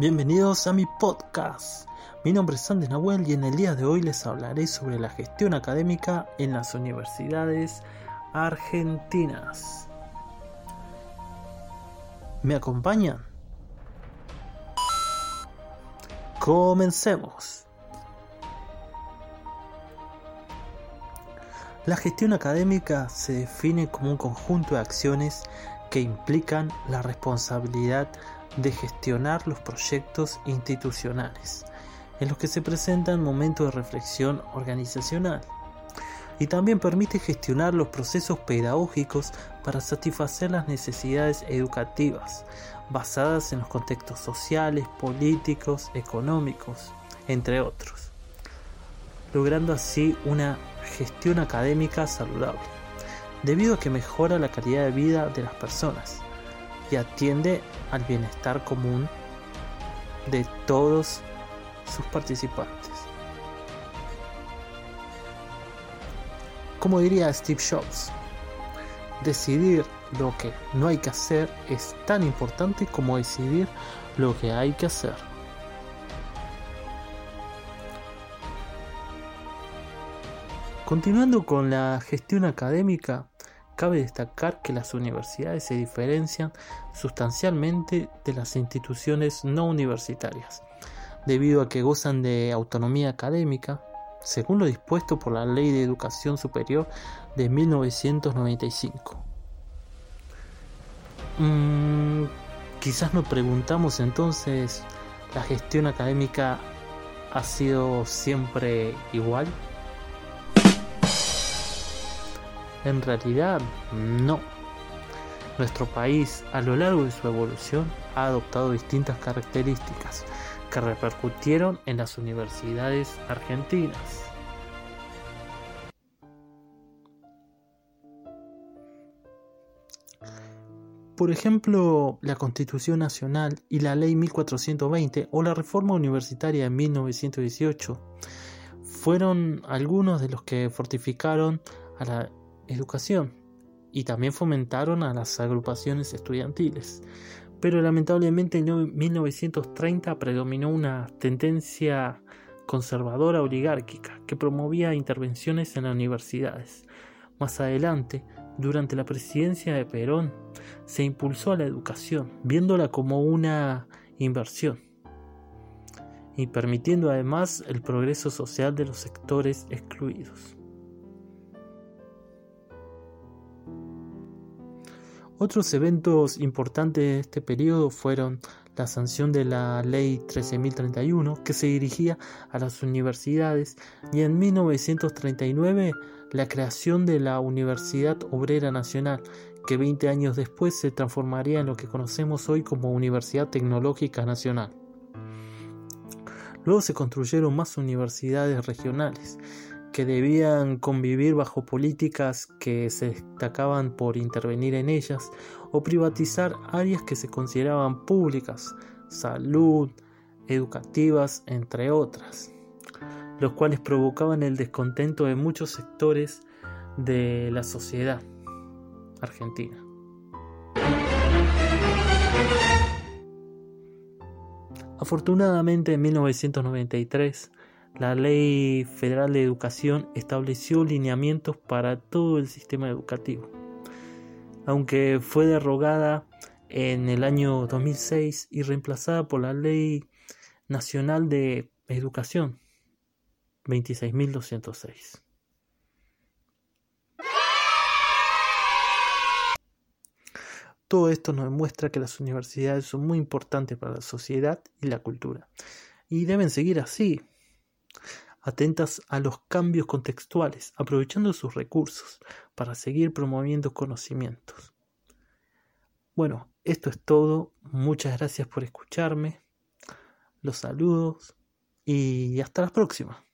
Bienvenidos a mi podcast. Mi nombre es Sandy Nahuel y en el día de hoy les hablaré sobre la gestión académica en las universidades argentinas. ¿Me acompañan? Comencemos. La gestión académica se define como un conjunto de acciones que implican la responsabilidad de gestionar los proyectos institucionales, en los que se presentan momentos de reflexión organizacional. Y también permite gestionar los procesos pedagógicos para satisfacer las necesidades educativas, basadas en los contextos sociales, políticos, económicos, entre otros, logrando así una gestión académica saludable, debido a que mejora la calidad de vida de las personas y atiende al bienestar común de todos sus participantes. Como diría Steve Jobs, decidir lo que no hay que hacer es tan importante como decidir lo que hay que hacer. Continuando con la gestión académica, Cabe destacar que las universidades se diferencian sustancialmente de las instituciones no universitarias, debido a que gozan de autonomía académica, según lo dispuesto por la Ley de Educación Superior de 1995. Mm, quizás nos preguntamos entonces, ¿la gestión académica ha sido siempre igual? En realidad, no. Nuestro país, a lo largo de su evolución, ha adoptado distintas características que repercutieron en las universidades argentinas. Por ejemplo, la Constitución Nacional y la Ley 1420 o la Reforma Universitaria de 1918 fueron algunos de los que fortificaron a la educación y también fomentaron a las agrupaciones estudiantiles. Pero lamentablemente en 1930 predominó una tendencia conservadora oligárquica que promovía intervenciones en las universidades. Más adelante, durante la presidencia de Perón, se impulsó a la educación, viéndola como una inversión y permitiendo además el progreso social de los sectores excluidos. Otros eventos importantes de este periodo fueron la sanción de la Ley 13.031 que se dirigía a las universidades y en 1939 la creación de la Universidad Obrera Nacional que 20 años después se transformaría en lo que conocemos hoy como Universidad Tecnológica Nacional. Luego se construyeron más universidades regionales que debían convivir bajo políticas que se destacaban por intervenir en ellas o privatizar áreas que se consideraban públicas, salud, educativas, entre otras, los cuales provocaban el descontento de muchos sectores de la sociedad argentina. Afortunadamente en 1993 la Ley Federal de Educación estableció lineamientos para todo el sistema educativo. Aunque fue derogada en el año 2006 y reemplazada por la Ley Nacional de Educación 26.206. Todo esto nos demuestra que las universidades son muy importantes para la sociedad y la cultura. Y deben seguir así, atentas a los cambios contextuales, aprovechando sus recursos para seguir promoviendo conocimientos. Bueno, esto es todo. Muchas gracias por escucharme. Los saludos y hasta la próxima.